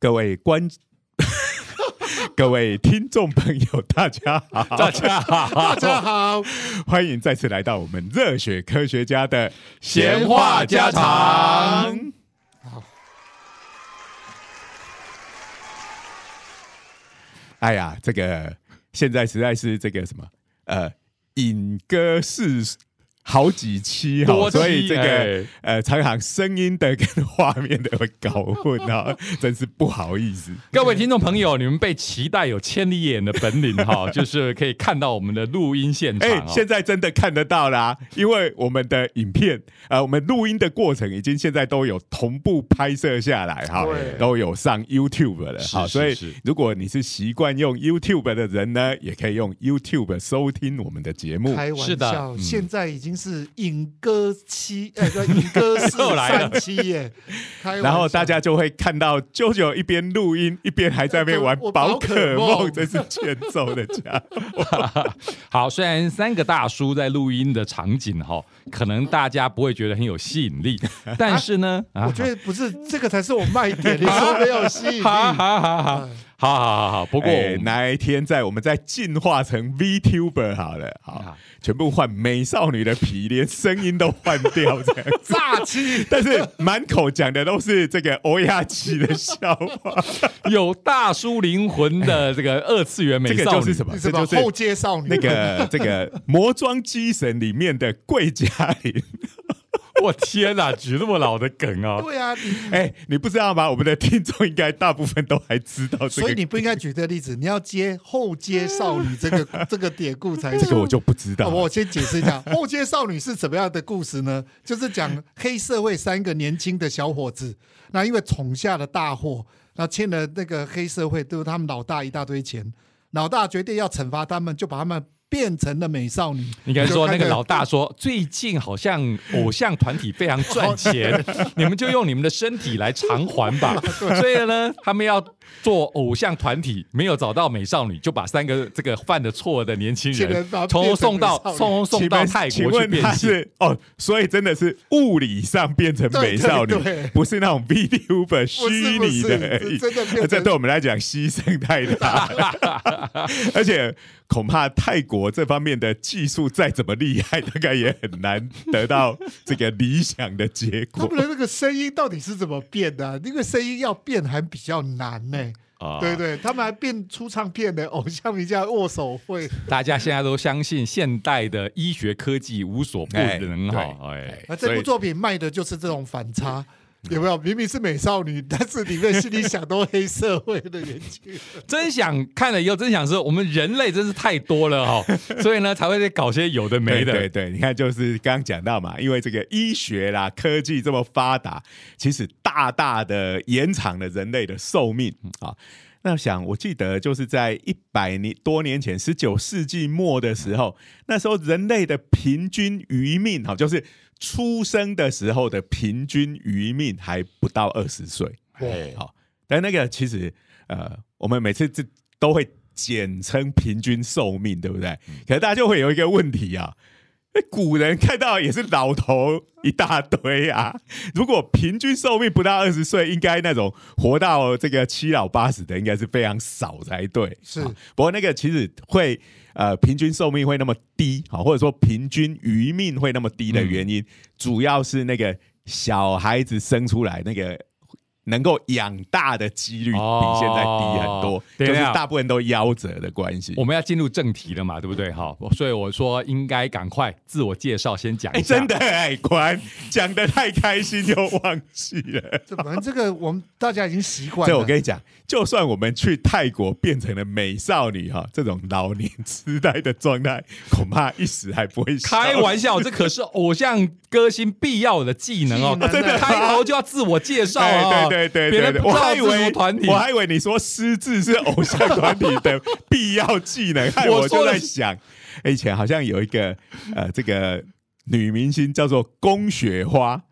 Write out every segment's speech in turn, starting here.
各位观。各位听众朋友，大家好，大家好，大家好，欢迎再次来到我们热血科学家的闲话家常。哎呀，这个现在实在是这个什么呃，引歌是。好几期哈，所以这个呃，常常声音的跟画面的会搞混啊，真是不好意思。各位听众朋友，你们被期待有千里眼的本领哈，就是可以看到我们的录音现场。哎，现在真的看得到啦，因为我们的影片呃，我们录音的过程已经现在都有同步拍摄下来哈，都有上 YouTube 了。好，所以如果你是习惯用 YouTube 的人呢，也可以用 YouTube 收听我们的节目。开玩笑，现在已经。是影歌七，哎，影歌四 三七耶，然后大家就会看到舅舅一边录音一边还在那边玩宝可梦，这是欠揍的家伙。好，虽然三个大叔在录音的场景哈，可能大家不会觉得很有吸引力，但是呢，我觉得不是这个才是我卖点，你说没有吸引力，好好好好。好好好好，不过哪一天在我们再进化成 VTuber 好了，好，全部换美少女的皮，连声音都换掉，这样炸鸡，但是满口讲的都是这个欧亚奇的笑话，有大叔灵魂的这个二次元美少女。是什么？这就是后街少女，那个这个魔装机神里面的贵家玲。我天哪，举那么老的梗啊！对啊，哎，你不知道吗？我们的听众应该大部分都还知道这个，所以你不应该举这个例子，你要接后街少女这个 这个典故才。这个我就不知道。我先解释一下，后街少女是怎么样的故事呢？就是讲黑社会三个年轻的小伙子，那因为闯下了大祸，那欠了那个黑社会都是他们老大一大堆钱，老大决定要惩罚他们，就把他们。变成了美少女。应该说，那个老大说，最近好像偶像团体非常赚钱，你们就用你们的身体来偿还吧。所以呢，他们要做偶像团体，没有找到美少女，就把三个这个犯的错的年轻人，从送到送送到泰国去变性。哦，所以真的是物理上变成美少女，不是那种 video 本虚拟的而已。这对我们来讲牺牲太大，而且。恐怕泰国这方面的技术再怎么厉害，大概也很难得到这个理想的结果。他们的那个声音到底是怎么变的？那个声音要变还比较难呢。啊，对对，他们还变出唱片的偶像名家握手会。大家现在都相信现代的医学科技无所不能哈。哎，那这部作品卖的就是这种反差。有没有明明是美少女，但是里面心里想都黑社会的人？真想看了以后，真想说我们人类真是太多了哈，所以呢才会在搞些有的没的。对对，你看就是刚刚讲到嘛，因为这个医学啦、科技这么发达，其实大大的延长了人类的寿命啊。那想，我记得就是在一百年多年前，十九世纪末的时候，那时候人类的平均余命，哈，就是出生的时候的平均余命还不到二十岁。对，好，但那个其实，呃，我们每次这都会简称平均寿命，对不对？可是大家就会有一个问题啊。那古人看到也是老头一大堆啊！如果平均寿命不到二十岁，应该那种活到这个七老八十的，应该是非常少才对。是，不过那个其实会呃，平均寿命会那么低，好，或者说平均余命会那么低的原因，主要是那个小孩子生出来那个。能够养大的几率比现在低很多，就是大部分都夭折的关系。我们要进入正题了嘛，对不对？哈，所以我说应该赶快自我介绍，先讲一下。真的，哎，然讲的太开心就忘记了。这反正这个我们大家已经习惯。了。对我跟你讲，就算我们去泰国变成了美少女哈，这种老年痴呆的状态，恐怕一时还不会。开玩笑，这可是偶像歌星必要的技能哦！真的，开头就要自我介绍啊！对。对对对对对，我还以为团体，我还以为你说失智是偶像团体的必要技能，害我就在想，以前好像有一个呃，这个女明星叫做宫雪花，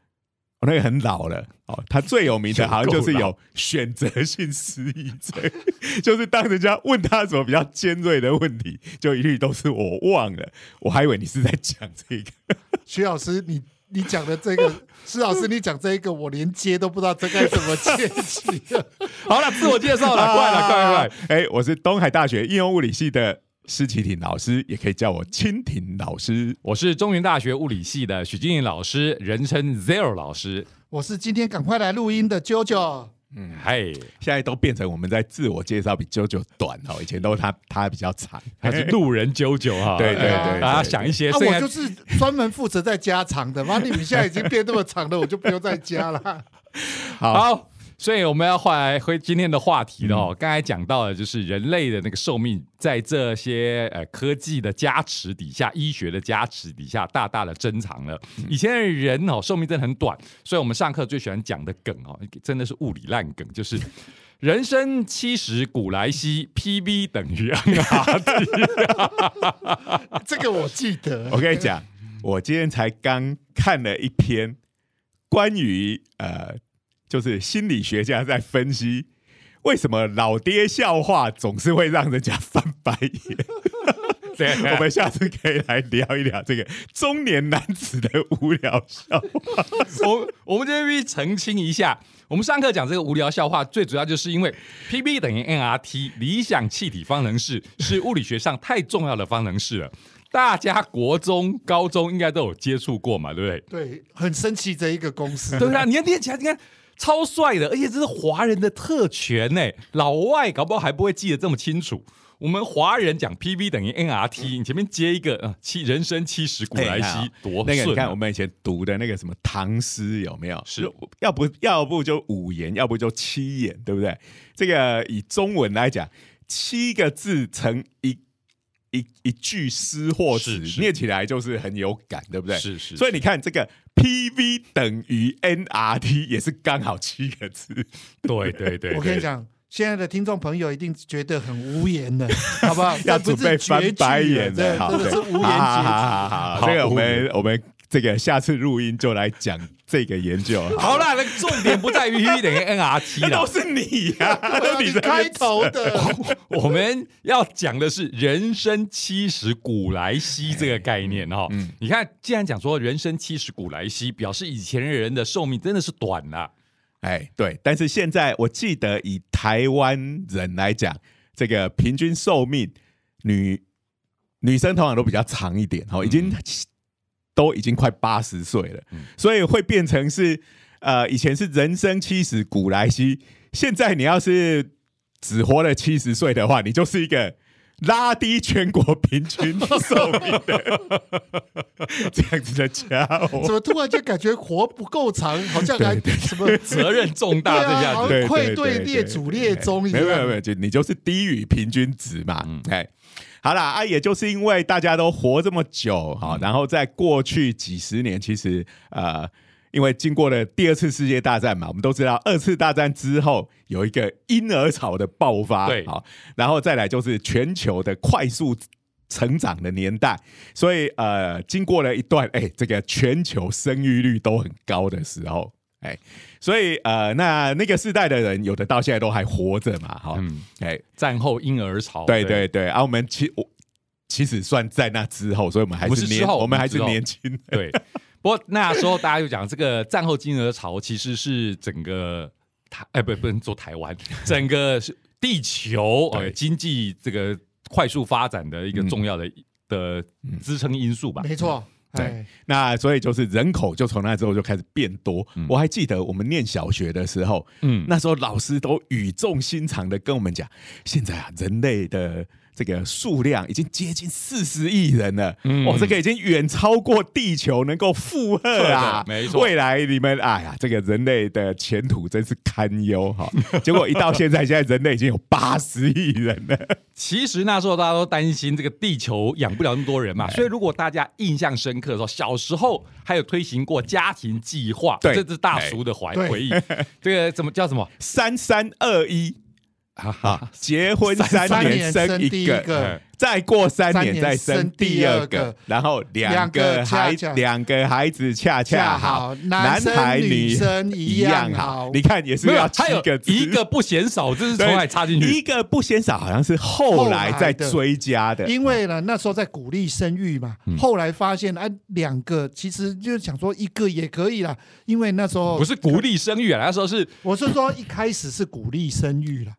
那个很老了哦，她最有名的好像就是有选择性失忆症，就是当人家问她什么比较尖锐的问题，就一律都是我忘了，我还以为你是在讲这个，徐老师你。你讲的这个，施老师你讲这一个，我连接都不知道这该怎么接起。好了，自我介绍了，快了，快快快！哎，我是东海大学应用物理系的施启廷老师，也可以叫我蜻蜓老师。我是中原大学物理系的许金颖老师，人称 Zero 老师。我是今天赶快来录音的 JoJo。嗯，嘿，现在都变成我们在自我介绍比啾啾短哦，以前都是他他比较长，他是路人啾啾哈。对对对，大家想一些，啊，我就是专门负责在加长的妈。你们现在已经变那么长了，我就不用再加了。好。所以我们要换来回今天的话题了哦。刚才讲到的就是人类的那个寿命，在这些呃科技的加持底下，医学的加持底下，大大的增长了。以前的人哦，寿命真的很短，所以我们上课最喜欢讲的梗哦，真的是物理烂梗，就是人生七十古来稀，PV 等于 NRT。这个我记得。我跟你讲，我今天才刚看了一篇关于呃。就是心理学家在分析为什么老爹笑话总是会让人家翻白眼。对，我们下次可以来聊一聊这个中年男子的无聊笑话。我我们这边澄清一下，我们上课讲这个无聊笑话，最主要就是因为 P B 等于 N R T 理想气体方程式是物理学上太重要的方程式了。大家国中、高中应该都有接触过嘛，对不对？对，很神奇这一个公式。对啊，你要念起来，你看。超帅的，而且这是华人的特权呢。老外搞不好还不会记得这么清楚。我们华人讲 PV 等于 NRT，你前面接一个啊七人生七十古来稀，多那个你看我们以前读的那个什么唐诗有没有？是要不要不就五言，要不就七言，对不对？这个以中文来讲，七个字成一。一一句诗或词念起来就是很有感，对不对？是是。所以你看这个 P V 等于 N R T 也是刚好七个字。对对对。我跟你讲，现在的听众朋友一定觉得很无言的，好不好？要准备翻白眼的，好，是无言好好好，这个我们我们这个下次录音就来讲。这个研究 好了，那重点不在于等于 NRT 了，都是你呀，都你开头的。我们要讲的是人生七十古来稀这个概念哈。嗯，你看，既然讲说人生七十古来稀，表示以前人的寿命真的是短了。哎，对，但是现在我记得以台湾人来讲，这个平均寿命女女生通常都比较长一点，哈，已经。都已经快八十岁了，所以会变成是呃，以前是人生七十古来稀，现在你要是只活了七十岁的话，你就是一个拉低全国平均寿命的 这样子的家伙。怎么突然就感觉活不够长，好像还什么责任重大这样子，愧对列祖列宗一样。没有没有，就你就是低于平均值嘛，哎。好啦，啊，也就是因为大家都活这么久，哈，然后在过去几十年，其实呃，因为经过了第二次世界大战嘛，我们都知道二次大战之后有一个婴儿潮的爆发，对，好，然后再来就是全球的快速成长的年代，所以呃，经过了一段哎，这个全球生育率都很高的时候。哎，所以呃，那那个时代的人，有的到现在都还活着嘛，哈，哎，战后婴儿潮，对对对，啊，我们其我其实算在那之后，所以我们还是年，我们还是年轻，对。不过那时候大家就讲，这个战后婴儿潮其实是整个台，哎，不，不能说台湾，整个是地球呃经济这个快速发展的一个重要的的支撑因素吧，没错。对，那所以就是人口就从那之后就开始变多。我还记得我们念小学的时候，嗯，那时候老师都语重心长的跟我们讲，现在啊，人类的。这个数量已经接近四十亿人了，哇，这个已经远超过地球能够负荷啊！没错，未来你们哎呀，这个人类的前途真是堪忧哈。结果一到现在，现在人类已经有八十亿人了。其实那时候大家都担心这个地球养不了那么多人嘛，所以如果大家印象深刻的时候，小时候还有推行过家庭计划，这是大叔的怀回忆。这个怎么叫什么三三二一？哈哈，结婚三年生一个，再过三年再生生第第二二个。个，然后两两个个孩两个孩子恰恰恰好好，男孩女生一一样好。你看也是没有要，七还有个字。一个不嫌少，这是从哪里插进去？一个不嫌少，好像是后来再追加的，因为呢，那时候在鼓励生育嘛，嗯。后来发现哎，两个其实就是想说一个也可以啦，因为那时候不是鼓励生育啊，那时候是我是说一开始是鼓励生育啦，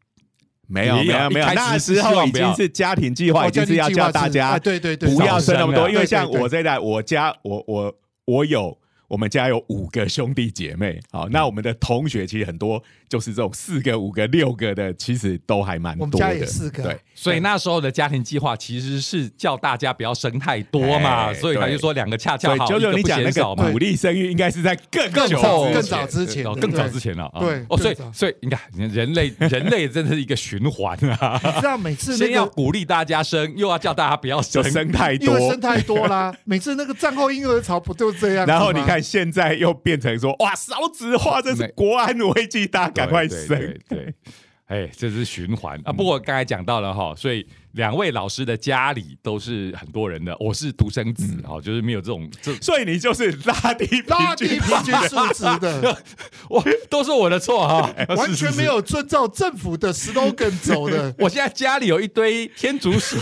没有没有没有，那时候已经是家庭计划，已经是要叫大家哎对对对不要生那么多，因为像我这代，我家我我我有。我们家有五个兄弟姐妹，好，那我们的同学其实很多就是这种四个、五个、六个的，其实都还蛮多的。我们家也四个对，所以那时候的家庭计划其实是叫大家不要生太多嘛，哎所以他就说两个恰恰好，九九你讲那个嫌少嘛。鼓励生育，应该是在更久更早之前更早之前哦更早之前了啊。对哦，所以所以你看，人类人类真的是一个循环啊，你知道每次那先要。鼓励大家生，又要叫大家不要生，生太多因为，生太多啦，每次那个战后婴儿潮不就这样？然后你，看现在又变成说哇少子化，这是国安危机，大家赶快对生。对对对 哎，这是循环啊。不过刚才讲到了哈，所以两位老师的家里都是很多人的，我是独生子嗯哈，就是没有这种这所以你就是拉低拉低平均平均数值的，我都是我的错哈，完全没。有遵照政府的 slogan 走的。我现在家里有一堆天竺鼠，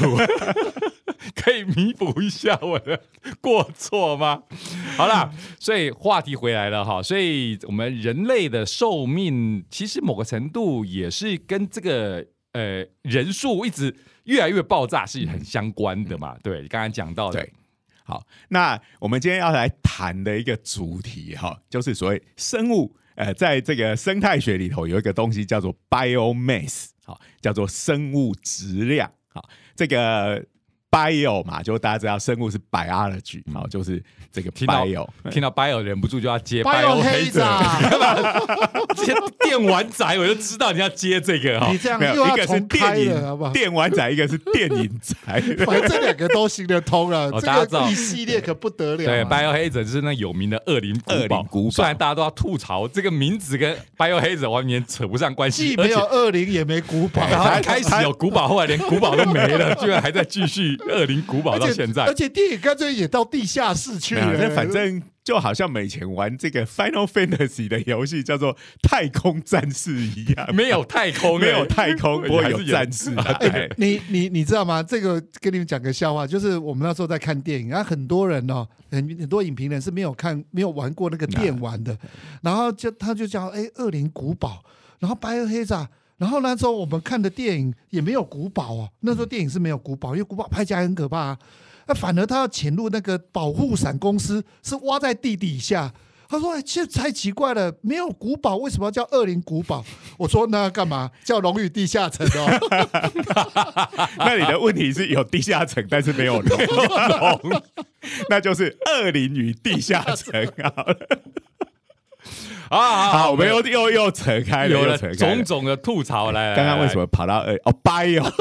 可以弥补一下我的过错吗？好啦，所以话题回来了哈，所以我们人类的寿命其实某个程度也是跟这个呃人数一直越来越爆炸是很相关的嘛。对，刚刚讲到的对，好，那我们今天要来谈的一个主题哈，就是所谓生物，呃，在这个生态学里头有一个东西叫做 biomass，好，叫做生物质量，好，这个 bio 嘛，就大家知道生物是 biology，好，就是这个 bio，听到 bio 忍不住就要接 bio 黑子啊，接电玩仔，我就知道你要接这个哈你。这样一个是重电影？电玩仔，一个是电影仔，反正这两个都行得通了，哦大家知道这个一系列可不得了对啊。，Bio Hazard 就是那有名的恶灵古堡恶灵。古堡虽然大家都要吐槽这个名字跟 Bio Hazard 完全扯不上关系，既没有恶灵，也没古堡，然后一开始有古堡，后来连古堡都没了，居然还在继续恶灵古堡而且到现在而。且电影干脆也到地下室去，了。那反正就好像以前玩这个 Final Fantasy 的游戏叫做《太空战士》一样，没有太空，没有太空，不过有战士你你你知道吗？这个跟你们讲个笑话，就是我们那时候在看电影，然后很多人哦，很很多影评人是没有看、没有玩过那个电玩的，然后就他就叫哎，恶灵古堡，然后白鹅黑子。然后那时候我们看的电影也没有古堡哦，那时候电影是没有古堡，因为古堡拍起来很可怕啊。那反而他要潜入那个保护伞公司，是挖在地底下。他说：“哎，这太奇怪了，没有古堡，为什么要叫恶灵古堡？”我说：“那要干嘛？叫龙与地下城哦。”那你的问题是有地下城，但是没有龙，龙，那就是恶灵与地下城好了。啊啊！好，我们又又又扯开了，有了又扯开了。种种的吐槽来。来刚刚为什？来么跑到二哦 bio？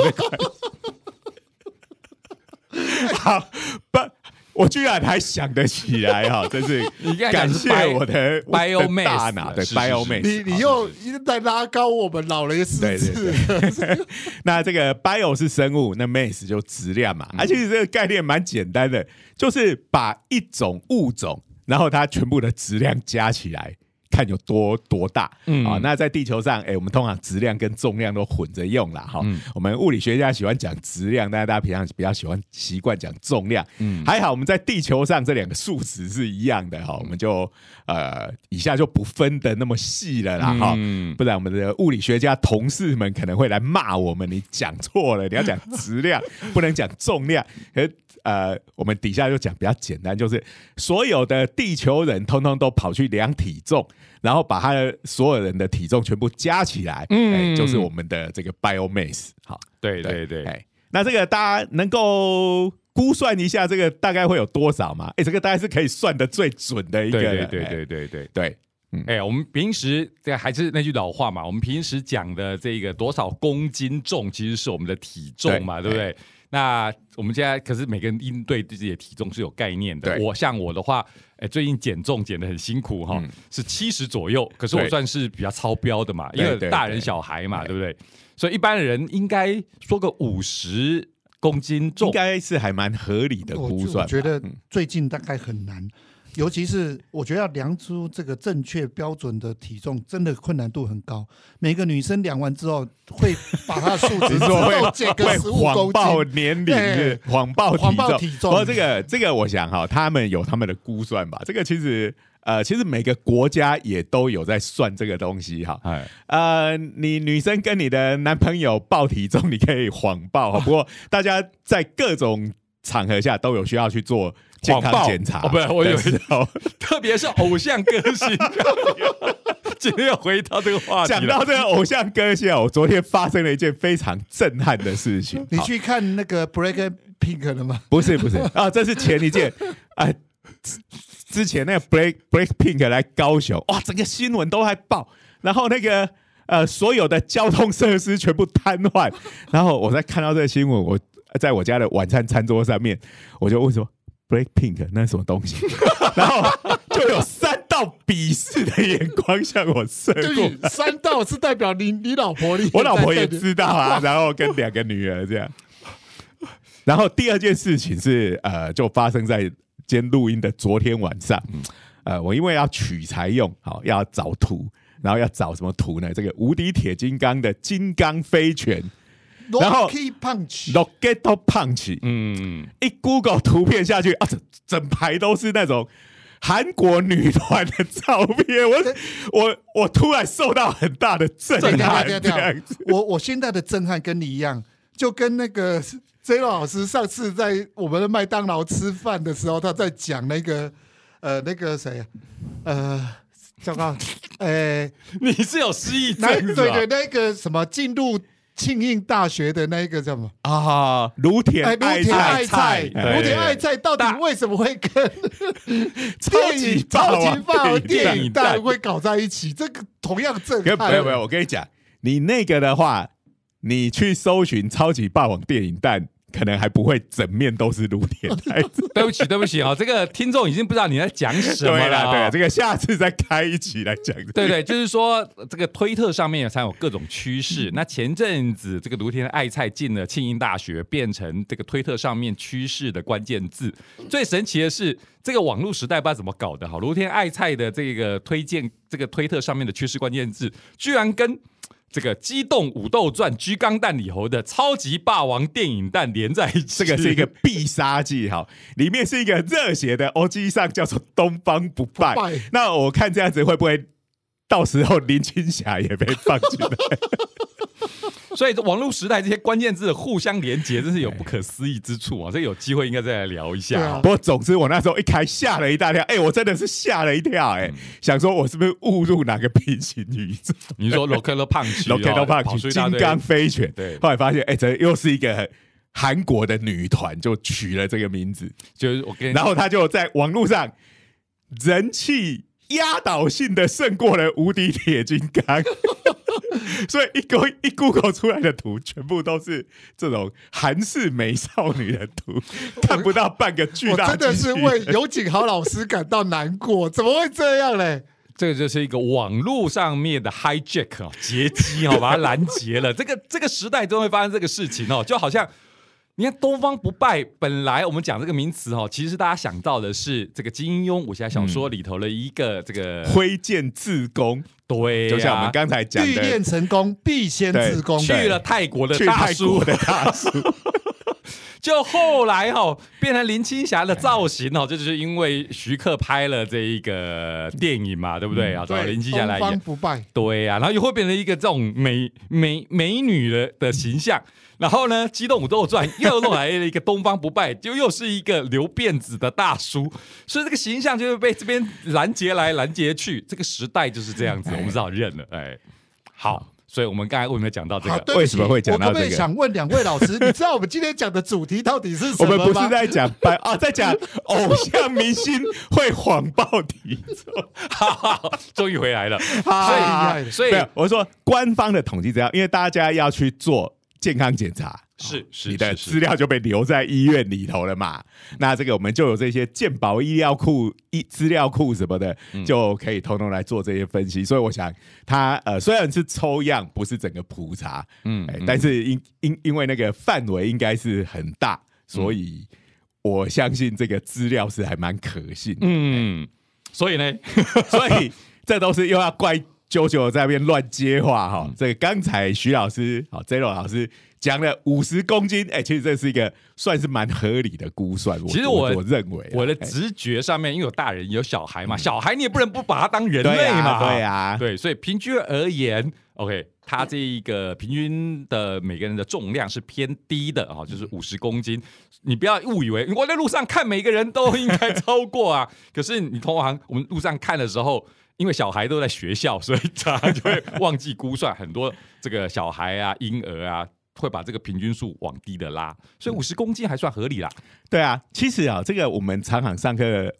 好不，我居然还想得起来哈，真是感谢我的 biomass 大脑，对是是是 biomass。你你又一直在拉高我们老人的识对字，那这个 bio 是生物，那 mass 就质量嘛。而且这个概念蛮简单的，就是把一种物种，然后它全部的质量加起来。看有多多大，嗯。啊，那在地球上，哎、我们通常质量跟重量都混着用啦，哈、嗯。我们物理学家喜欢讲质量，但是大家平常比较喜欢习惯讲重量，嗯。还好我们在地球上这两个数值是一样的哈，我们就呃以下就不分的那么细了啦，哈、嗯。不然我们的物理学家同事们可能会来骂我们，你讲错了，你要讲 质量，不能讲重量。呃，我们底下就讲比较简单，就是所有的地球人通通都跑去量体重，然后把他的所有人的体重全部加起来，嗯哎就是我们的这个 biomass。好，对对对，哎，那这个大家能够估算一下，这个大概会有多少吗？哎，这个大概是可以算的最准的一个了，对对对哎对对对。对。哎、我们平时这还是那句老话嘛，我们平时讲的这个多少公斤重，其实是我们的体重嘛，对对不对？那我们现在可是每个人应对自己的体重是有概念的。我像我的话，哎，最近减重减的很辛苦哈，嗯是七十左右，可是我算是比较超标的嘛，因为大人小孩嘛，对不对？所以一般人应该说个五十公斤重应重。该是还蛮合理的估算吧。我觉得嗯最近大概很难，尤其是我觉得要量出这个正确标准的体重，真的困难度很高。每个女生量完之后，会把她的数值 说会动减个会十五公谎报。年龄谎报体谎报重，体重不过这个这个，我想哈，他们有他们的估算吧。这个其实呃，其实每个国家也都有在算这个东西哈。哎，呃，你女生跟你的男朋友报体重，你可以谎报哈。不过大家在各种场合下都有需要去做健康检查哦不是我以为的时候特别是偶像歌星，今天要回到这个话题。讲到这个偶像歌星啊，我昨天发生了一件非常震撼的事情。你去看那个 Break Pink 了吗？不是不是 啊，这是前一件 啊。之之前那个 Break Break Pink 来高雄，哇，整个新闻都还爆，然后那个呃所有的交通设施全部瘫痪，然后我在看到这个新闻，我在我家的晚餐餐桌上面，我就问说 Break Pink 那是什么东西，然后就有三道鄙视的眼光向我射过，三道是代表你你老婆，你我老婆也知道啊，然后跟两个女儿这样。然后第二件事情是，呃，就发生在今天录音的昨天晚上。呃，我因为要取材用，好要找图，然后要找什么图呢？这个无敌铁金刚的金刚飞拳然后 Rocky Punch，（Rocket Punch），嗯，一 Google 图片下去啊，整整排都是那种韩国女团的照片，我我我突然受到很大的震对撼。我我现在的震撼跟你一样，就跟那个 J 老师上次在我们的麦当劳吃饭的时候，他在讲那个呃那个谁啊？呃叫个呃 你是有失忆那症？对对那个什么进入庆应大学的那一个叫什么？啊，卢田爱菜菜，对芦田爱菜到底为什么会跟 超级超级霸王电电影蛋会搞在一起？这个同样震可撼。没有没有，我跟你讲，你那个的话，你去搜寻超级霸王电影蛋，可能还不会整面都是芦田爱菜。对不起，对不起啊、这个听众已经不知道你在讲什么了、对啦，啊。对啦，这个下次再开一集来讲。对对，就是说这个推特上面才有各种趋势。那前阵子这个卢天爱菜进了庆应大学，变成这个推特上面趋势的关键字。最神奇的是，这个网络时代不知道怎么搞的，哈，卢天爱菜的这个推荐这个推特上面的趋势关键字，居然跟。这个《机动武斗传》《居钢弹里头的超级霸王电影弹连在一起，这个是一个必杀技哈，里面是一个热血的 OG 上叫做东方不败。不败那我看这样子会不会到时候林青霞也被放进来？所以网络时代这些关键字的互相连接，真是有不可思议之处啊！这有机会应该再来聊一下、啊不过总之我那时候一开吓了一大跳，哎、我真的是吓了一跳、哎、想说我是不是误入哪个平行宇宙？你说 跑 Punch 出一大堆金刚飞犬，对后来发现，哎、这又是一个韩国的女团，就取了这个名字，就是我跟你然后她就在网络上人气压倒性的胜过了无敌铁金刚。所以一勾一 Google 出来的图，全部都是这种韩式美少女的图，看不到半个巨大我真的是为尤景豪老师感到难过，怎么会这样嘞？这个就是一个网络上面的 hijack 哦，劫机哦，把它拦截了。这个这个时代都会发生这个事情哦，就好像你看东方不败，本来我们讲这个名词哦，其实大家想到的是这个金庸武侠小说里头的一个这个、挥剑自宫，对、啊，就像我们刚才讲的欲练，成功，必先自宫。去了泰国的去泰大叔国，的大叔，就后来哦变成林青霞的造型哦，这就是因为徐克拍了这一个电影嘛，对不对啊？找对，林青霞来东方演，不败，对呀、然后又会变成一个这种美美美女的的形象。然后呢，《机动武斗传》又弄来了一个东方不败，就又是一个留辫子的大叔，所以这个形象就是被这边拦截来拦截去。这个时代就是这样子，我们只好认了。哎，好，所以我们刚才为什么讲到这好，个？为什么会讲到我可不可以这个想问两位老师，你知道我们今天讲的主题到底是什我么吗？们不是在讲白啊，在讲偶像明星会谎报体重。哈哈，终于回来了。啊所以，所以，我说官方的统计资料，因为大家要去做健康检查，是是你的资料就被留在医院里头了嘛。那这个我们就有这些健保医疗库、医资料库什么的，嗯就可以通通来做这些分析。所以我想，它呃虽然是抽样，不是整个普查，嗯哎，但是因因因为那个范围应该是很大，所以我相信这个资料是还蛮可信的。嗯，所以呢，所以这都是又要怪九九在那边乱接话哈。这个刚才徐老师好 Zero 老师讲了五十公斤，哎、其实这是一个算是蛮合理的估算。其实我我我认为啊、我的哎直觉上面，因为有大人有小孩嘛，小孩你也不能不把他当人对类嘛，啊，对啊，对，所以平均而言，OK，他这一个平均的每个人的重量是偏低的啊、就是五十公斤。你不要误以为我在路上看每个人都应该超过啊，可是你通常我们路上看的时候。因为小孩都在学校，所以 常常就会忘记估算很多这个小孩啊、婴儿啊，会把这个平均数往低的拉，所以五十公斤还算合理啦。对啊。其实啊，这个我们常常上课，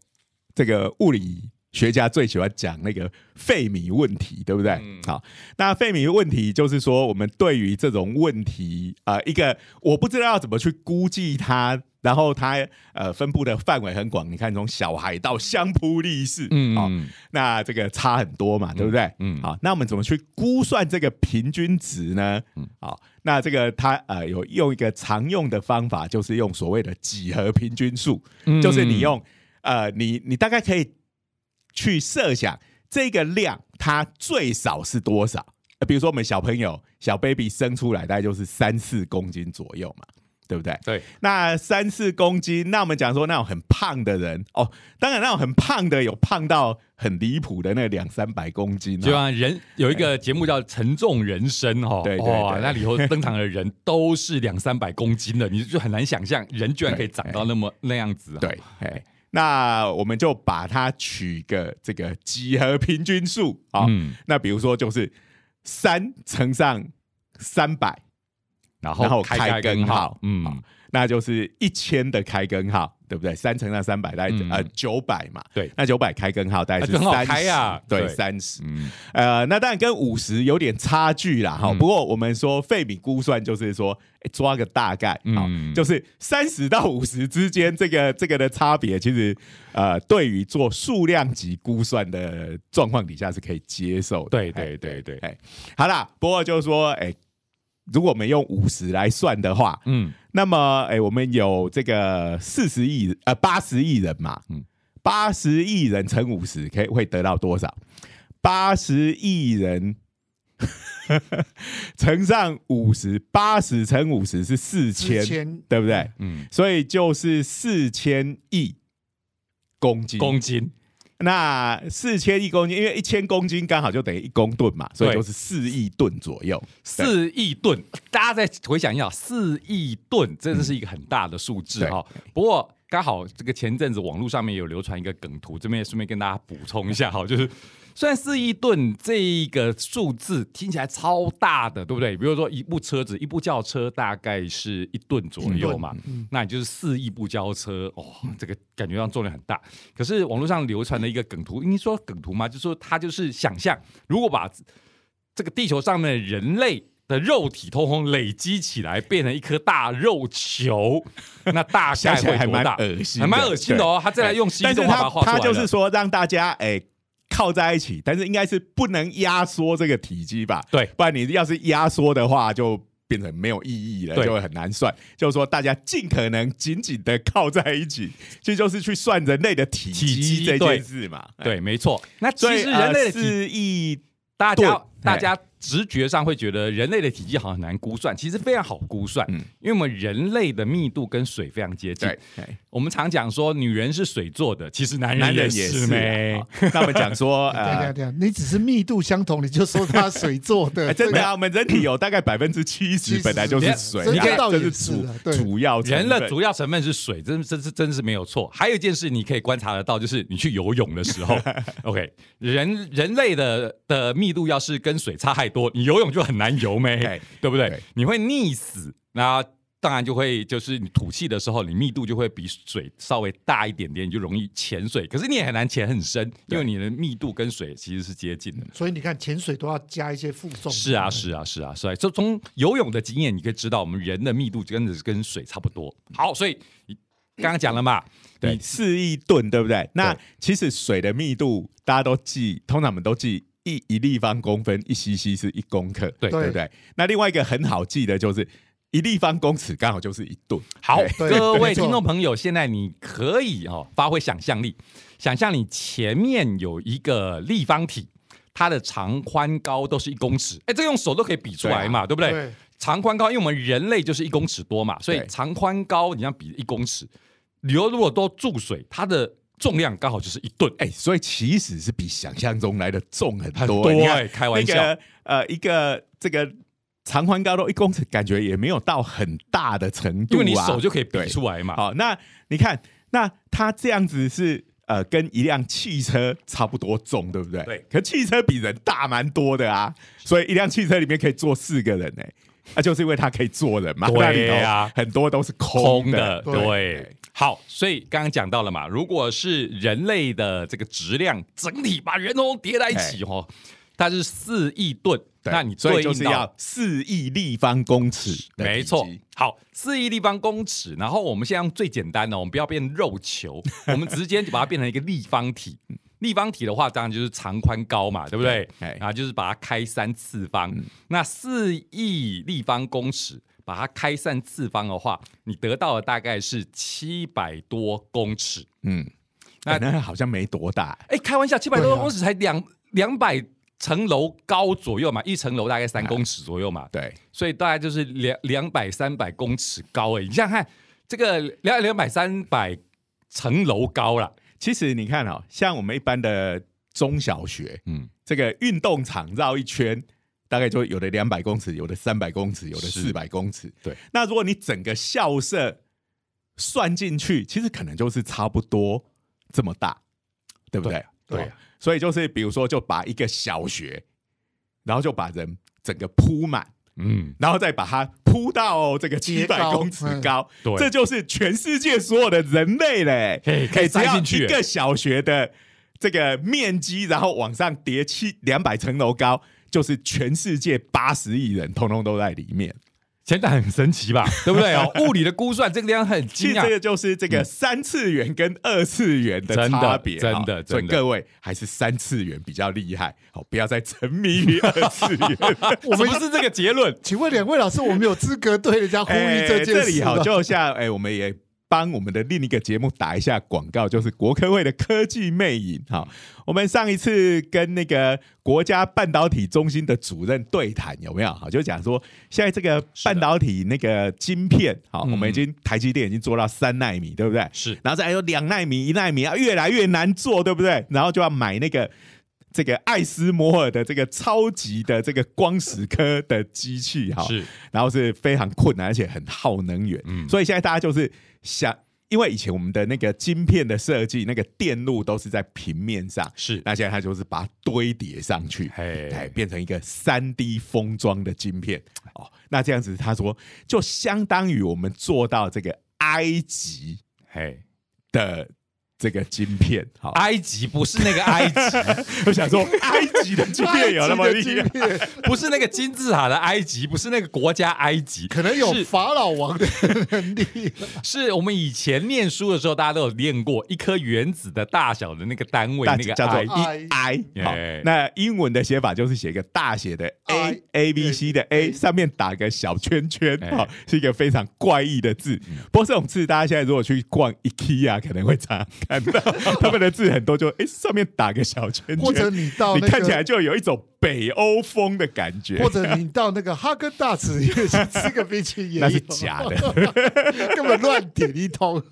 这个物理学家最喜欢讲那个费米问题，对不对？嗯好，那费米问题就是说，我们对于这种问题啊、呃一个我不知道要怎么去估计它。然后它呃分布的范围很广，你看从小孩到相扑力士，好、嗯，那这个差很多嘛，对不对？嗯好，那我们怎么去估算这个平均值呢？嗯，好，那这个它呃有用一个常用的方法，就是用所谓的几何平均数，嗯就是你用呃你你大概可以去设想这个量它最少是多少。呃比如说我们小朋友小 baby 生出来大概就是三四公斤左右嘛，对不对？对，那三四公斤，那我们讲说那种很胖的人哦，当然那种很胖的有胖到很离谱的那两三百公斤、就哦，像人有一个节目叫《沉重人生》哦，对对对。哇，那里头登场的人都是两三百公斤的，你就很难想象人居然可以长到 那么那样子。对，哎，那我们就把它取个这个几何平均数啊、哦嗯。那比如说就是三乘上三百，然后开开根号号，嗯，那就是一千的开根号，对不对？三乘上三百，大概、嗯呃九百嘛。对那九百开根号大概是三十、对，对三十。嗯呃，那当然跟五十有点差距啦，哈、嗯不过我们说费米估算就是说，诶抓个大概，好、嗯就是三十到五十之间这个这个的差别，其实呃，对于做数量级估算的状况底下是可以接受的。对哎对对对哎，好啦，不过就是说，哎，如果我们用五十来算的话，嗯那么，哎、我们有这个四十亿呃八十亿人嘛，嗯嗯，八十亿人乘五十，可以会得到多少？八十亿人 乘上五十，八十乘五十是四千，4000对不对？嗯，所以就是四千亿公斤。公斤，那四千亿公斤，因为一千公斤刚好就等于一公吨嘛，所以对就是四亿吨左右。四亿吨，大家再回想一下，四亿吨真的是一个很大的数字对哈。不过刚好这个前阵子网络上面有流传一个梗图，这边也顺便跟大家补充一下哈，就是虽然四亿吨这一个数字听起来超大的，对不对？比如说一部车子，一部轿车大概是一吨左右嘛，那你就是四亿部轿车，哦，这个感觉上重量很大。可是网络上流传的一个梗图，你说梗图嘛？就是说它就是想象，如果把这个地球上面的人类的肉体通通累积起来，变成一颗大肉球，那大概想起来还蛮会多大？恶心的，还蛮恶心的哦。他再来用 CG 但是他动画把它画出来他就是了说让大家哎、靠在一起，但是应该是不能压缩这个体积吧？对不然你要是压缩的话，就变成没有意义了，就会很难算。就是说大家尽可能紧紧的靠在一起，这就是去算人类的体体积这件事嘛。哎，对，没错。那其实人类四亿大家大哎家直觉上会觉得人类的体积好像很难估算，其实非常好估算，嗯因为我们人类的密度跟水非常接近。我们常讲说女人是水做的，其实男男人人也是是没啊。好那我们讲说 对对呃。对，你只是密度相同，你就说它水做的，哎真的啊，我们人体有大概百分之七十70本来就是水，这啊这是倒也是主主要成人的分主要成分是水，真真是真是没有错。还有一件事你可以观察得到，就是你去游泳的时候，OK，人人类的的密度要是跟水差太多，你游泳就很难游没对，对不对对？你会溺死。那当然就会就是你吐气的时候，你密度就会比水稍微大一点点，你就容易潜水。可是你也很难潜很深，因为你的密度跟水其实是接近的。所以你看潜水都要加一些负重。是啊，是啊，是啊，所以就从游泳的经验，你可以知道我们人的密度跟着跟水差不多。好，所以你刚刚讲了嘛，对，你四亿吨，对不对？那其实水的密度大家都记，通常我们都记一一立方公分，一 CC 是一公克，对。对不对？那另外一个很好记的就是一立方公尺，刚好就是一吨。好，各位听众朋友，现在你可以哦发挥想象力，想象你前面有一个立方体，它的长宽高都是一公尺，哎，这用手都可以比出来嘛，对不对？对，长宽高，因为我们人类就是一公尺多嘛，所以对。长宽高你要比一公尺，你如果都注水，它的重量刚好就是一吨，哎，所以其实是比想象中来的重很多。很多你看哎，开玩笑，那个呃，一个这个长宽高都一公尺，感觉也没有到很大的程度、啊，因为你手就可以比出来嘛。好，那你看，那它这样子是呃，跟一辆汽车差不多重，对不对？对。可汽车比人大蛮多的啊，所以一辆汽车里面可以坐四个人呢、那、就是因为它可以坐人嘛。对那里头啊很多都是空空的。对对。好，所以刚刚讲到了嘛，如果是人类的这个质量整体把人都叠在一起哦，它是四亿吨，那你所以对应到就是要四亿立方公尺没错，好，四亿立方公尺，然后我们现在用最简单的，我们不要变肉球，我们直接就把它变成一个立方体。立方体的话，当然就是长宽高嘛，对不对？对哎然后就是把它开三次方。那四亿立方公尺，把它开三次方的话，你得到的大概是七百多公尺。嗯，那那、好像没多大。哎，开玩笑，七百多公尺才两两百层楼高左右嘛，一层楼大概三公尺左右嘛。对，所以大概就是两两百三百公尺高而已。你想想看，这个两两百三百层楼高了，其实你看哦，像我们一般的中小学，嗯，这个运动场绕一圈，大概就有的两百公尺，有的三百公尺，有的是四百公尺。对，那如果你整个校舍算进去，其实可能就是差不多这么大，对不对？对哦所以就是比如说，就把一个小学，然后就把人整个铺满，嗯，然后再把它铺到这个七百公尺高，对这就是全世界所有的人类嘞，嘿可以只要塞进去。一个小学的这个面积，然后往上叠七两百层楼高，就是全世界八十亿人通通都在里面。现在很神奇吧，对不对哦？物理的估算这个地方很其实精啊这。个就是这个三次元跟二次元的真的差别，真的好真的所以各位还是三次元比较厉害，好，不要再沉迷于二次元。我们是这个结论，请问两位老师，我们有资格对人家呼吁这件事哎这里好，吗？就像哎、我们也帮我们的另一个节目打一下广告，就是国科会的科技魅影。哈，我们上一次跟那个国家半导体中心的主任对谈，有没有？好，就讲说现在这个半导体那个晶片，好，嗯我们已经台积电已经做到三纳米，对不对？是然后再来有两纳米、一纳米啊，越来越难做，对不对？然后就要买那个这个爱斯摩尔的这个超级的这个光石科的机器，哈，是。然后是非常困难，而且很耗能源。嗯。所以现在大家就是想，因为以前我们的那个晶片的设计，那个电路都是在平面上，是，那现在它就是把它堆叠上去，嘿。哎，变成一个三 D 封装的晶片。哦，那这样子，他说就相当于我们做到这个埃及嘿，的这个晶片。好，埃及不是那个 埃及，我想说，埃及的晶片有那么厉害？不是那个金字塔的埃及，不是那个国家埃及，可能有是法老王的能力。是我们以前念书的时候，大家都有练过一颗原子的大小的那个单位，那个叫做 I E I，好，那英文的写法就是写一个大写的 A A B C 的 A，上面打个小圈圈，哎好，是一个非常怪异的字。不过这种字，大家现在如果去逛 IKEA，可能会常常看到 他们的字很多就，哎上面打个小圈圈，或者你到那你看起来，就有一种北欧风的感觉或。者你到那个哈根达斯吃个冰淇淋，也那是假的，根本乱点一通。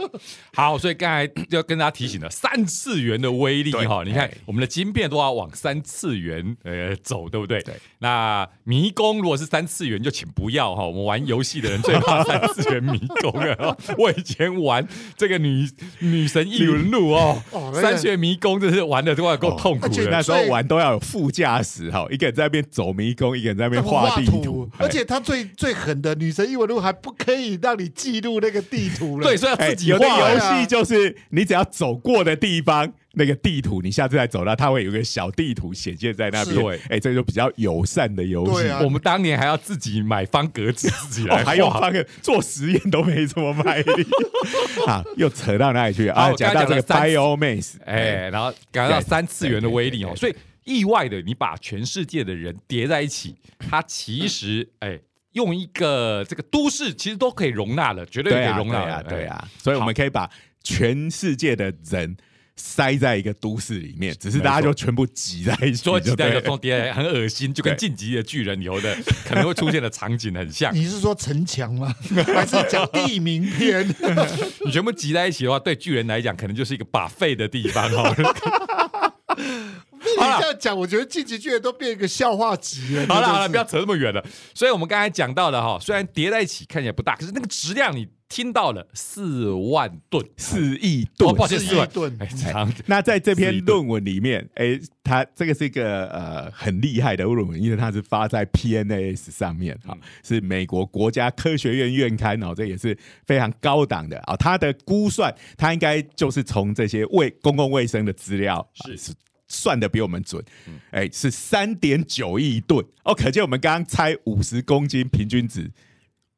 好，所以刚才就跟大家提醒了三次元的威力对哈，你看哎我们的晶片都要往三次元呃走，对不对？对。那迷宫如果是三次元，就请不要哈。我们玩游戏的人最怕三次元迷宫了。我以前玩这个女女神异闻录哦三次元迷宫真是玩的都要够痛苦的那。时候玩都要有副驾驶，哈，一个人在那边走迷宫，一个人在那边画地图，而且他最最狠的女神异闻录还不可以让你记录那个地图了。对，所以要自己有的画。游戏就是你只要走过的地方。那个地图，你下次再走到，它会有个小地图显现在那边。对，哎，这就比较友善的游戏。啊，我们当年还要自己买方格纸，自己来还有方格做实验都没这么卖力。啊，又扯到哪里去啊？讲到这个 Biomaze，哎，然后讲到三次元的威力哦，所以意外的，你把全世界的人叠在一起，它其实 哎，用一个这个都市其实都可以容纳了，绝对可以容纳啊，对啊。所以我们可以把全世界的人。塞在一个都市里面，只是大家就全部挤在一起，说挤在一个中间很恶心，就跟《晋级的巨人》有的可能会出现的场景很像。你是说城墙吗？还是讲地名篇？你全部挤在一起的话，对巨人来讲，可能就是一个把废的地方哦。你这样讲，我觉得《晋级巨人》都变一个笑话集了。好了好了，不要扯那么远了。所以我们刚才讲到的哈，虽然叠在一起看起来不大，可是那个质量你。听到了四万吨，四亿吨，抱歉，四亿吨。那在这篇论文里面，哎，它这个是一个呃很厉害的论文，因为它是发在 PNAS 上面啊，是美国国家科学院院刊哦，这也是非常高档的啊。它的估算，它应该就是从这些卫公共卫生的资料是算的比我们准，哎，是三点九亿吨。哦，可见我们刚刚猜五十公斤平均值。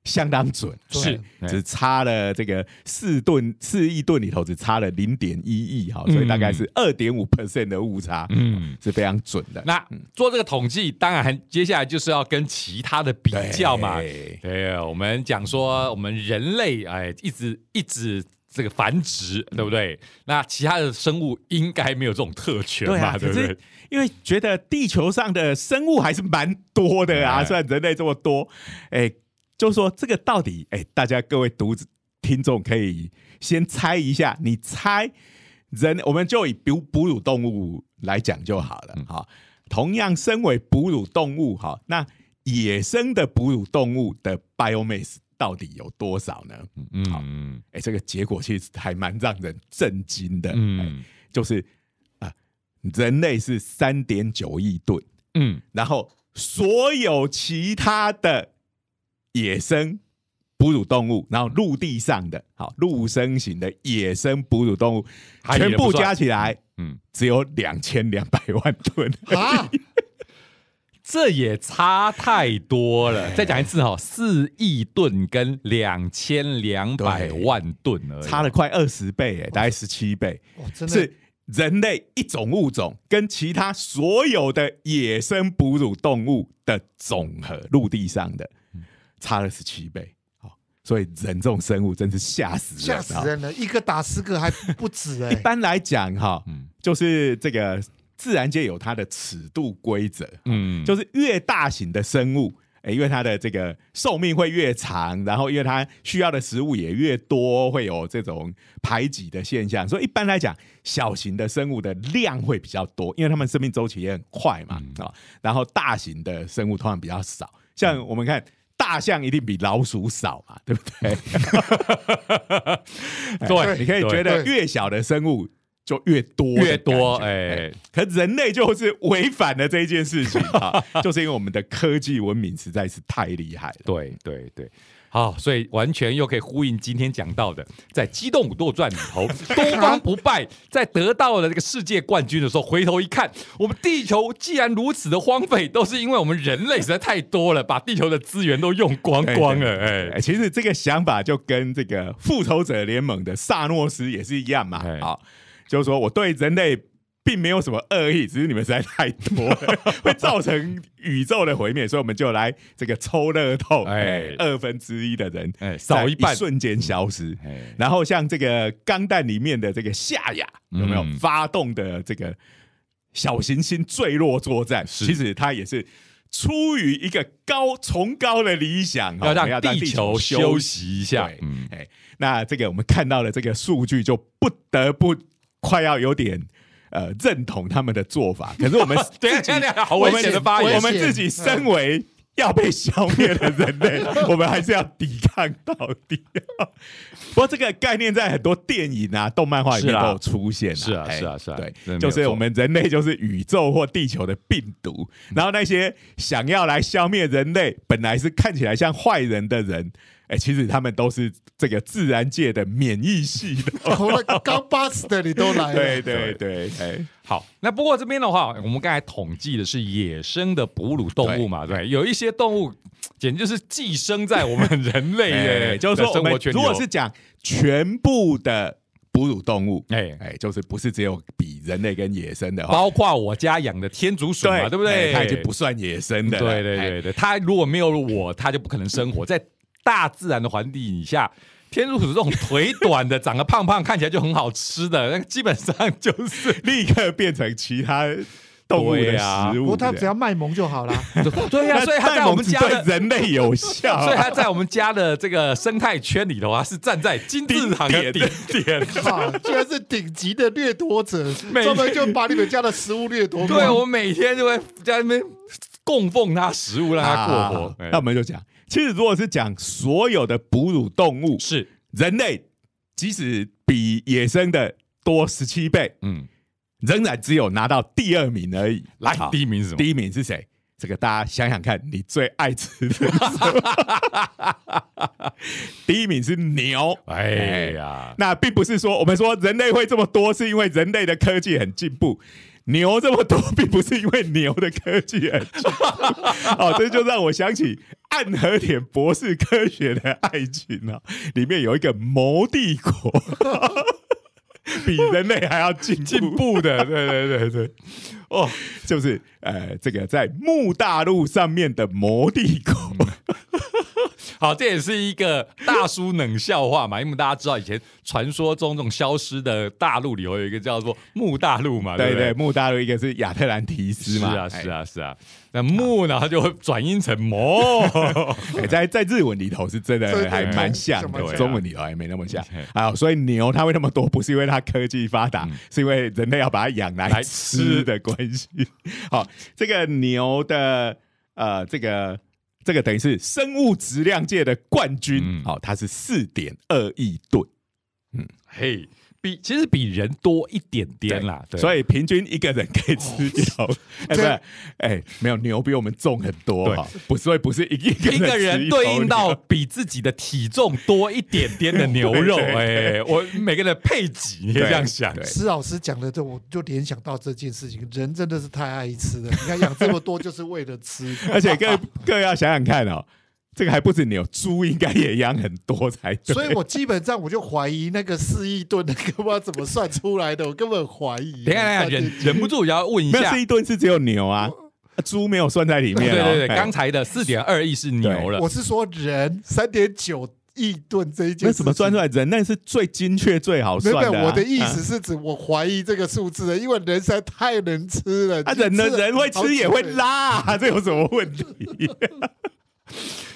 相当准，是。只差了这个四吨四亿吨里头只差了零点一亿哈，所以大概是二点五 percent 的误差，嗯，是非常准的。那做这个统计，当然接下来就是要跟其他的比较嘛。对，我们讲说我们人类哎，一直一直这个繁殖，对不对？那其他的生物应该没有这种特权嘛，对不对？因为觉得地球上的生物还是蛮多的啊，虽然人类这么多，哎。就是说，这个到底，哎，大家各位读听众可以先猜一下，你猜人，我们就以哺哺乳动物来讲就好了，哈。同样身为哺乳动物，哈，那野生的哺乳动物的 biomass 到底有多少呢？嗯好，哎，这个结果其实还蛮让人震惊的，嗯，就是啊，人类是三点九亿吨，嗯，然后所有其他的。野生哺乳动物，然后陆地上的好陆生型的野生哺乳动物，全部加起来，嗯，只有两千两百万吨啊！这也差太多了。再讲一次哈，四亿吨跟两千两百万吨而已，差了快二十倍，哎，大概十七倍。是人类一种物种跟其他所有的野生哺乳动物的总和，陆地上的。差了十七倍，好，所以人这种生物真是吓死人，吓死人了，一个打十个还不止哎。一般来讲，哈，就是这个自然界有它的尺度规则，嗯，就是越大型的生物，哎，因为它的这个寿命会越长，然后因为它需要的食物也越多，会有这种排挤的现象，所以一般来讲，小型的生物的量会比较多，因为它们生命周期也很快嘛，啊，然后大型的生物通常比较少，像我们看。大象一定比老鼠少嘛，对不对？对，你可以觉得越小的生物就越多，越多。哎，可人类就是违反了这一件事情 啊，就是因为我们的科技文明实在是太厉害了。对，对，对。好，所以完全又可以呼应今天讲到的，在《机动武斗传》里头，东方不败在得到了这个世界冠军的时候，回头一看，我们地球既然如此的荒废，都是因为我们人类实在太多了，把地球的资源都用光光了。哎，其实这个想法就跟这个复仇者联盟的萨诺斯也是一样嘛。好，就是说我对人类。并没有什么恶意，只是你们实在太多，会造成宇宙的毁灭，所以我们就来这个抽乐透，哎，二分之一的人，哎，少一半，瞬间消失。然后像这个钢弹里面的这个夏亚，有没有发动的这个小行星坠落作战？其实它也是出于一个高崇高的理想，要让地球休息一下。嗯，哎，那这个我们看到了这个数据，就不得不快要有点。呃，认同他们的做法，可是我们 自己，好危险的发言。我们自己身为要被消灭的人类，我们还是要抵抗到底。不过这个概念在很多电影啊、动漫画里面都有出现、是啊哎是啊是啊对就是我们人类就是宇宙或地球的病毒，然后那些想要来消灭人类，本来是看起来像坏人的人。哎、其实他们都是这个自然界的免疫系统。从那个刚巴死的你都来了，对对对，哎，好，那不过这边的话，我们刚才统计的是野生的哺乳动物嘛，对，有一些动物简直就是寄生在我们人类的，是说我们生活圈如果是讲全部的哺乳动物，哎，哎，就是不是只有比人类跟野生的，包括我家养的天竺鼠嘛，对不对？哎它已经不算野生的了，对对哎对对，它如果没有我，它就不可能生活在大自然的环境底下。天竺鼠这种腿短的、长得胖胖、看起来就很好吃的，那基本上就是 立刻变成其他动物的食物。不过他只要卖萌就好了。对呀、那所以它在我们家 人类有效，所以它在我们家的这个生态圈里头啊，是站在金字塔的顶点。靠，居然是顶级的掠夺者，专门就把你们家的食物掠夺光。对，我每天就会在那边供奉它食物，让它过活。那我们就讲，其实如果是讲所有的哺乳动物，是，人类即使比野生的多十七倍，嗯，仍然只有拿到第二名而已。来，第一名是什么？第一名是谁？这个大家想想看，你最爱吃的 第一名是牛。哎呀，那并不是说我们说人类会这么多，是因为人类的科技很进步。牛这么多，并不是因为牛的科技很进步。哦，这就让我想起暗和田博士科学的爱情啊，里面有一个谋帝国，比人类还要进进步的，对对对对，哦，就是呃，这个在木大陆上面的魔帝国。好，这也是一个大叔冷笑话嘛，因为大家知道以前传说中这种消失的大陆里头有一个叫做木大陆嘛，不对？对，木大陆一个是亚特兰提斯嘛，是啊是啊，啊是啊，那木呢它就会转音成魔，哎在在日文里头是真对对的还蛮像的，对对中文里头还没那么像。对啊。所以牛它会那么多，不是因为它科技发达，是因为人类要把它养来吃的关系。好，这个牛的呃，这个这个等于是生物质量界的冠军。嗯，好，它是四点二亿吨。嗯嘿，比其实比人多一点点啦，对，所以平均一个人可以吃一头，哎，不是，哎，没有牛比我们重很多哈，不，所以不是一个一个人对应到比自己的体重多一点点的牛肉，对对哎，我每个人的配给，你可以这样想，对。施老师讲的，这我就联想到这件事情，人真的是太爱吃了。你看养这么多就是为了吃，而且各各位要想想看哦，这个还不止牛，猪应该也养很多才对。所以我基本上我就怀疑那个四亿吨那个不知道怎么算出来的，我根本怀疑。等一下，等下，忍忍不住也要问一下没有是，一吨是只有牛啊，啊猪没有算在里面哦。对对对，哎刚才的四点二亿是牛了我，是说人三点九亿吨这一件那怎么算出来？人那是最精确、最好算的啊。我的意啊思是指我怀疑这个数字的，因为人实在太能吃了。啊，人的人会吃也会拉啊，这有什么问题？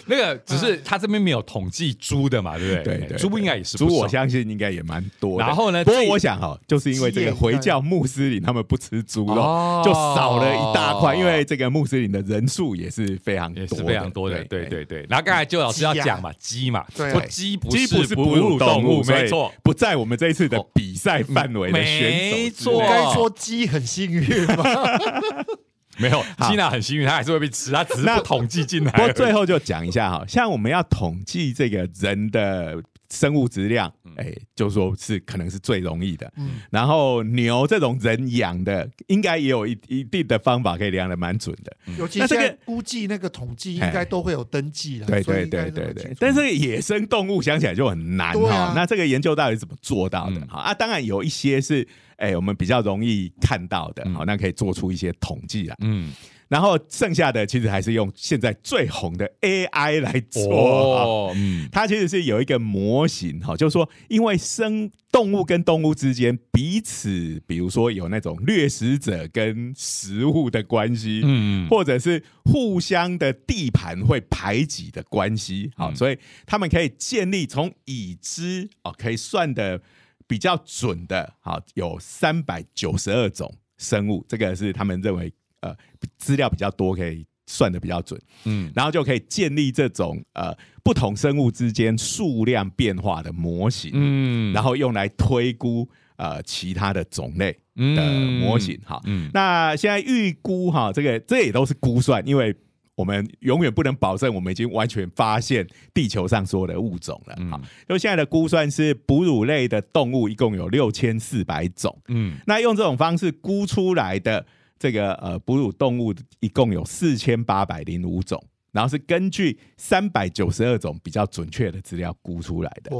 那个只是他这边没有统计猪的嘛，对不对？对对，猪应该也是猪，我相信应该也蛮多的。然后呢不过我想哈，就是因为这个回教穆斯林他们不吃猪肉，哦就少了一大块，因为这个穆斯林的人数也是非常多，也是非常多的，对对对对。然后刚才就老师要讲嘛，鸡嘛，对说鸡不是哺哺乳乳动物，没错，不在我们这一次的比赛范围的选手。没错我该说鸡很幸运吗？没有。吉娜很幸运，她还是会被吃，她只是那不统计进来不。过最后就讲一下哈，像我们要统计这个人的生物质量，哎，就说是可能是最容易的。嗯，然后牛这种人养的，应该也有一一定的方法可以量的蛮准的。尤其那这个估计那个统计应该都会有登记了。对对对对对但是野生动物想起来就很难哈、那这个研究到底怎么做到的？嗯、啊，当然有一些是哎、我们比较容易看到的，好、那可以做出一些统计啊。嗯，然后剩下的其实还是用现在最红的 AI 来做。哦，嗯，它其实是有一个模型哈，就是说，因为生动物跟动物之间彼此，比如说有那种掠食者跟食物的关系，嗯或者是互相的地盘会排挤的关系，好，嗯。所以他们可以建立从已知哦，可以算的比较准的，好，有三百九十二种生物，这个是他们认为呃资料比较多可以算的比较准，嗯。然后就可以建立这种呃不同生物之间数量变化的模型，嗯。然后用来推估呃其他的种类嗯。的模型哈。嗯。那现在预估哈，这个这也都是估算，因为我们永远不能保证我们已经完全发现地球上所有的物种了。嗯。好，就现在的估算是哺乳类的动物一共有六千四百种，嗯。那用这种方式估出来的这个呃哺乳动物一共有四千八百零五种。然后是根据三百九十二种比较准确的资料估出来的。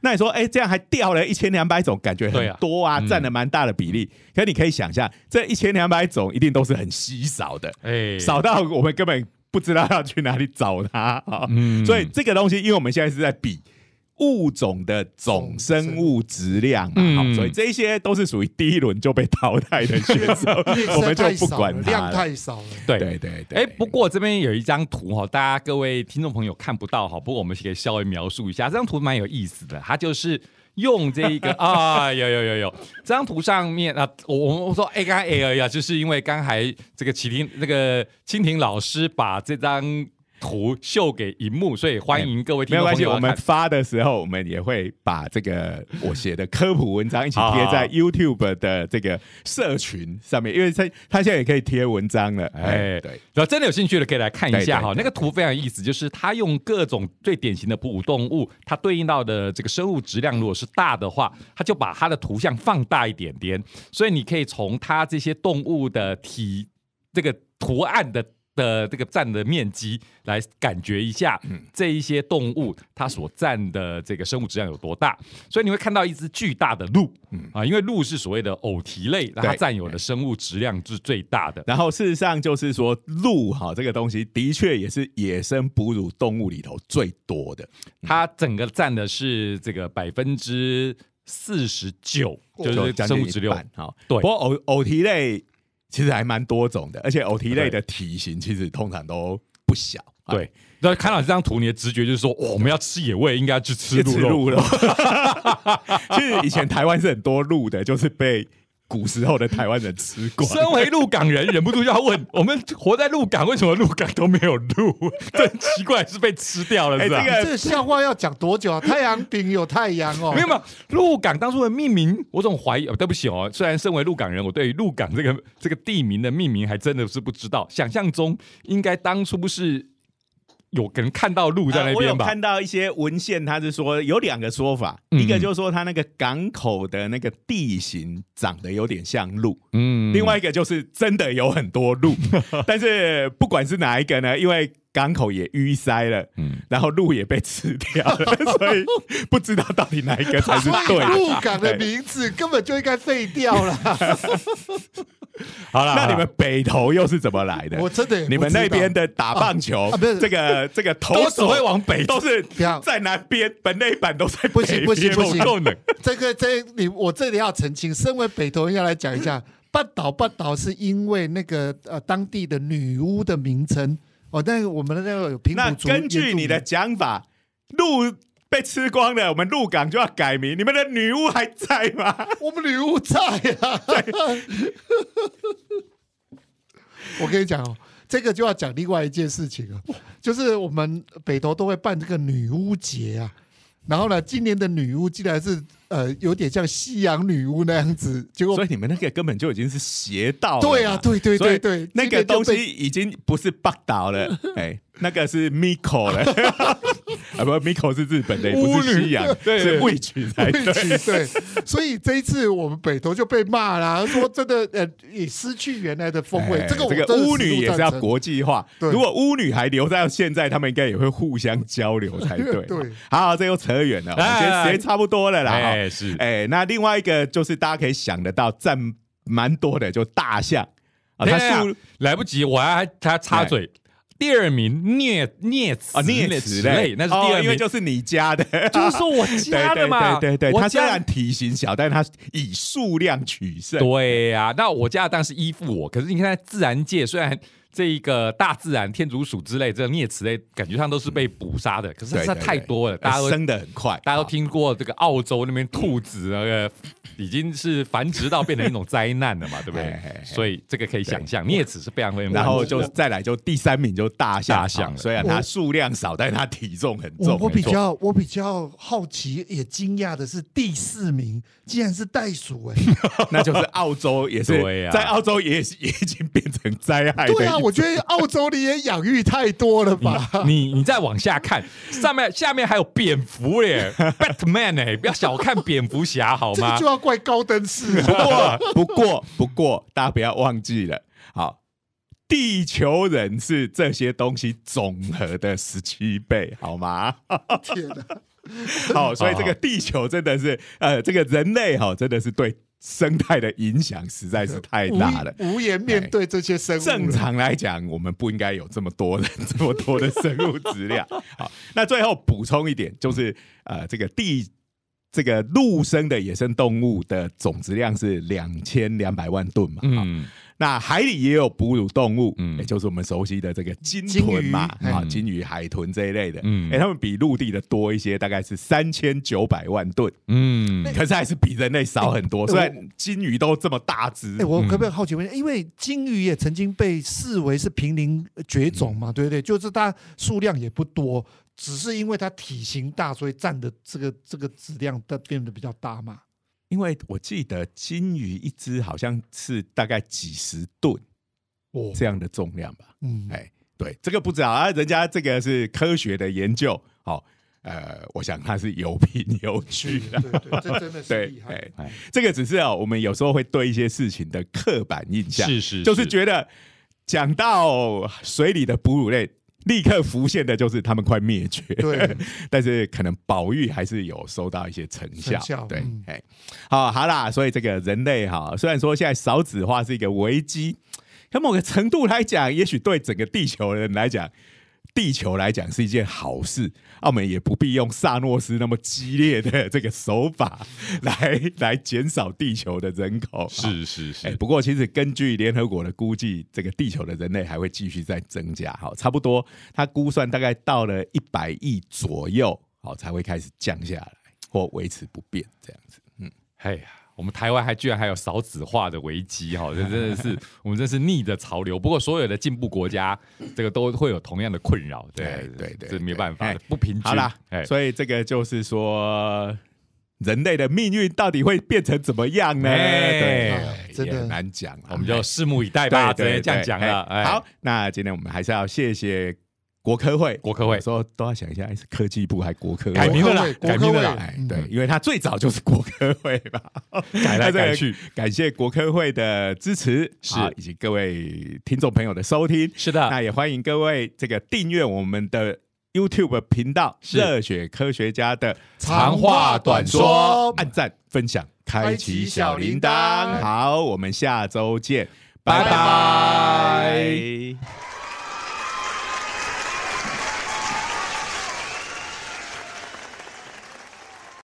那你说，哎、这样还掉了一千两百种，感觉很多啊，嗯占了蛮大的比例。可你可以想象，这一千两百种一定都是很稀少的，哎少到我们根本不知道要去哪里找它啊。嗯所以这个东西，因为我们现在是在比物种的总生物质量嘛，嗯好所以这些都是属于第一轮就被淘汰的选手，我们就不管了量。太少了。对对对对，哎，不过这边有一张图哈，大家各位听众朋友看不到哈，不过我们可以稍微描述一下，这张图蛮有意思的，它就是。用这一个 啊，有有有有，这张图上面啊，我我我说 A 跟已啊，就是因为刚才这个启婷那个蜻蜓老师把这张图秀给荧幕，所以欢迎各位听众没有关系，我们发的时候，我们也会把这个我写的科普文章一起贴在 YouTube 的这个社群上面，因为它它现在也可以贴文章了。哎，哎对，然后真的有兴趣的可以来看一下哈，那个图非常有意思，就是它用各种最典型的哺乳动物，它对应到的这个生物质量如果是大的话，它就把它的图像放大一点点，所以你可以从它这些动物的体这个图案的。的这个占的面积来感觉一下，这一些动物它所占的这个生物质量有多大，所以你会看到一只巨大的鹿，啊，因为鹿是所谓的偶蹄类，那它对占有的生物质量是最大的。然后事实上就是说，鹿哈这个东西的确也是野生哺乳动物里头最多的。它整个占的是这个百分之四十九，就是生物质量。好。对不过偶偶蹄类其实还蛮多种的，而且偶蹄类的体型其实通常都不小。对，然后看到这张图，你的直觉就是说，哦，我们要吃野味，应该去吃吃鹿肉。鹿肉。其实以前台湾是很多鹿的，就是被古时候的台湾人吃过。身为鹿港人，忍不住就要问：我们活在鹿港，为什么鹿港都没有鹿？真奇怪，是被吃掉了是吧？哎这个这笑话要讲多久啊？太阳饼有太阳哦，没有没有，鹿港当初的命名，我总怀疑。哦，对不起哦，虽然身为鹿港人，我对于鹿港这个这个地名的命名还真的是不知道。想象中应该当初是有可能看到鹿在呃我有那边吧？看到一些文献，他是说有两个说法，嗯。一个就是说它那个港口的那个地形长得有点像鹿，嗯。另外一个就是真的有很多鹿，但是不管是哪一个呢，因为港口也淤塞了，嗯。然后鹿也被吃掉了，所以不知道到底哪一个才是对的。鹿港的名字根本就应该废掉了。好了，那你们北投又是怎么来的？我真的你们那边的打棒球这个这个投手会往北都是要。在南边，本内板都在不行不行不行。够冷。这个这你我这里要澄清，身为北投人要来讲一下，半岛半岛是因为那个呃当地的女巫的名称哦，那个我们的那个有平那埔族根据你的讲法，鹿被吃光了，我们鹿港就要改名。你们的女巫还在吗？我们女巫在啊。我跟你讲哦，这个就要讲另外一件事情了，就是我们北投都会办这个女巫节啊。然后呢，今年的女巫竟然是呃有点像西洋女巫那样子，结果所以你们那个根本就已经是邪道了。对啊，对对对对，那个东西已经不是八岛了，哎，那个是 Miko 了，啊不，Miko 是日本的，不是西洋，对是 witch 才被对。对，所以这一次我们北投就被骂啦，说真的呃也失去原来的风味。哎这个我这个巫女也是要国际化，对如果巫女还留在现在，他们应该也会互相交流才对。对，好，这又扯远了，我们来来今天时间差不多了啦。哎，是哎，那另外一个就是大家可以想得到占蛮多的，就大象啊，它等一下数来不及，我还他插嘴。第二名啮啮齿啊啮齿类，那是第二哦因为名，就是你家的，就是说我家的嘛，对对对对，我家它虽然体型小，但是他以数量取胜。对呀、那我家的当然是依附我，可是你看在自然界，虽然这一个大自然天竺鼠之类这个啮齿类，感觉上都是被捕杀的，可是实在对对对太多了，大家都生的很快，大家都啊听过这个澳洲那边兔子那个已经是繁殖到变成一种灾难了嘛，对不对？所以这个可以想象，啮齿是非常非常然后就再来就第三名就大象，虽然它数量少，但是它体重很重。我我比较我比较好奇也惊讶的是第四名竟然是袋鼠哎、那就是澳洲也是 在澳洲也 也已经变成灾害的一种。对啊，我觉得澳洲你也养育太多了吧？你你再往下看，上面下面还有蝙蝠耶，Batman 哎，不要小看蝙蝠侠好吗这就？要怪高登氏 不过不过不过，大家不要忘记了，好，地球人是这些东西总和的十七倍，好吗？天哪！好，所以这个地球真的是，呃，这个人类哈、真的是对生态的影响实在是太大了。无无言面对这些生物。正常来讲，我们不应该有这么多人、这么多的生物质量。好，那最后补充一点，就是呃，这个地这个陆生的野生动物的总质量是两千两百万吨嘛。嗯，嗯，那海里也有哺乳动物，嗯也就是我们熟悉的这个鲸豚嘛，啊，嗯鲸鱼、海豚这一类的。嗯哎，它们比陆地的多一些，大概是三千九百万吨，嗯，可是还是比人类少很多。哎虽然鲸鱼都这么大只哎、，我可不可以好奇问一下？因为鲸鱼也曾经被视为是濒临绝种嘛，对不对？就是它数量也不多，只是因为它体型大，所以占的这个这个质量的变得比较大嘛。因为我记得金鱼一只好像是大概几十吨哦，这样的重量吧。嗯，哎，对，这个不知道啊，人家这个是科学的研究，好、呃，我想它是有凭有据的。对对，这真的是 对厉，害。这个只是啊，我们有时候会对一些事情的刻板印象，是是，就是觉得讲到水里的哺乳类，立刻浮现的就是他们快灭绝。对，但是可能保育还是有收到一些成效。成效对嗯，哎、好好啦，所以这个人类哈，虽然说现在少子化是一个危机，可某个程度来讲，也许对整个地球人来讲。地球来讲是一件好事，澳门也不必用萨诺斯那么激烈的这个手法来来减少地球的人口。是是哎、是，不过其实根据联合国的估计，这个地球的人类还会继续在增加，好，差不多，它估算大概到了一百亿左右，好才会开始降下来或维持不变这样子。嗯，哎呀。我们台湾还居然还有少子化的危机哈，这真的是我们真是逆着潮流。不过所有的进步国家，这个都会有同样的困扰，对对对对这没办法不平均。好啦，哎，所以这个就是说。人类的命运到底会变成怎么样呢？哎对啊，真的难讲啊。我们就拭目以待吧，直对这样讲了。哎，好，那今天我们还是要谢谢国科会，国科会。有时候都要想一下，哎是科技部还是国科会？改名了啦改名了啦。对，因为他最早就是国科会吧，改来 改去，感谢国科会的支持，是。啊以及各位听众朋友的收听。是的，那也欢迎各位这个订阅我们的 YouTube 频道“是。热血科学家”的长话短说。按赞、分享、开启小铃铛。铛。好，我们下周见，拜拜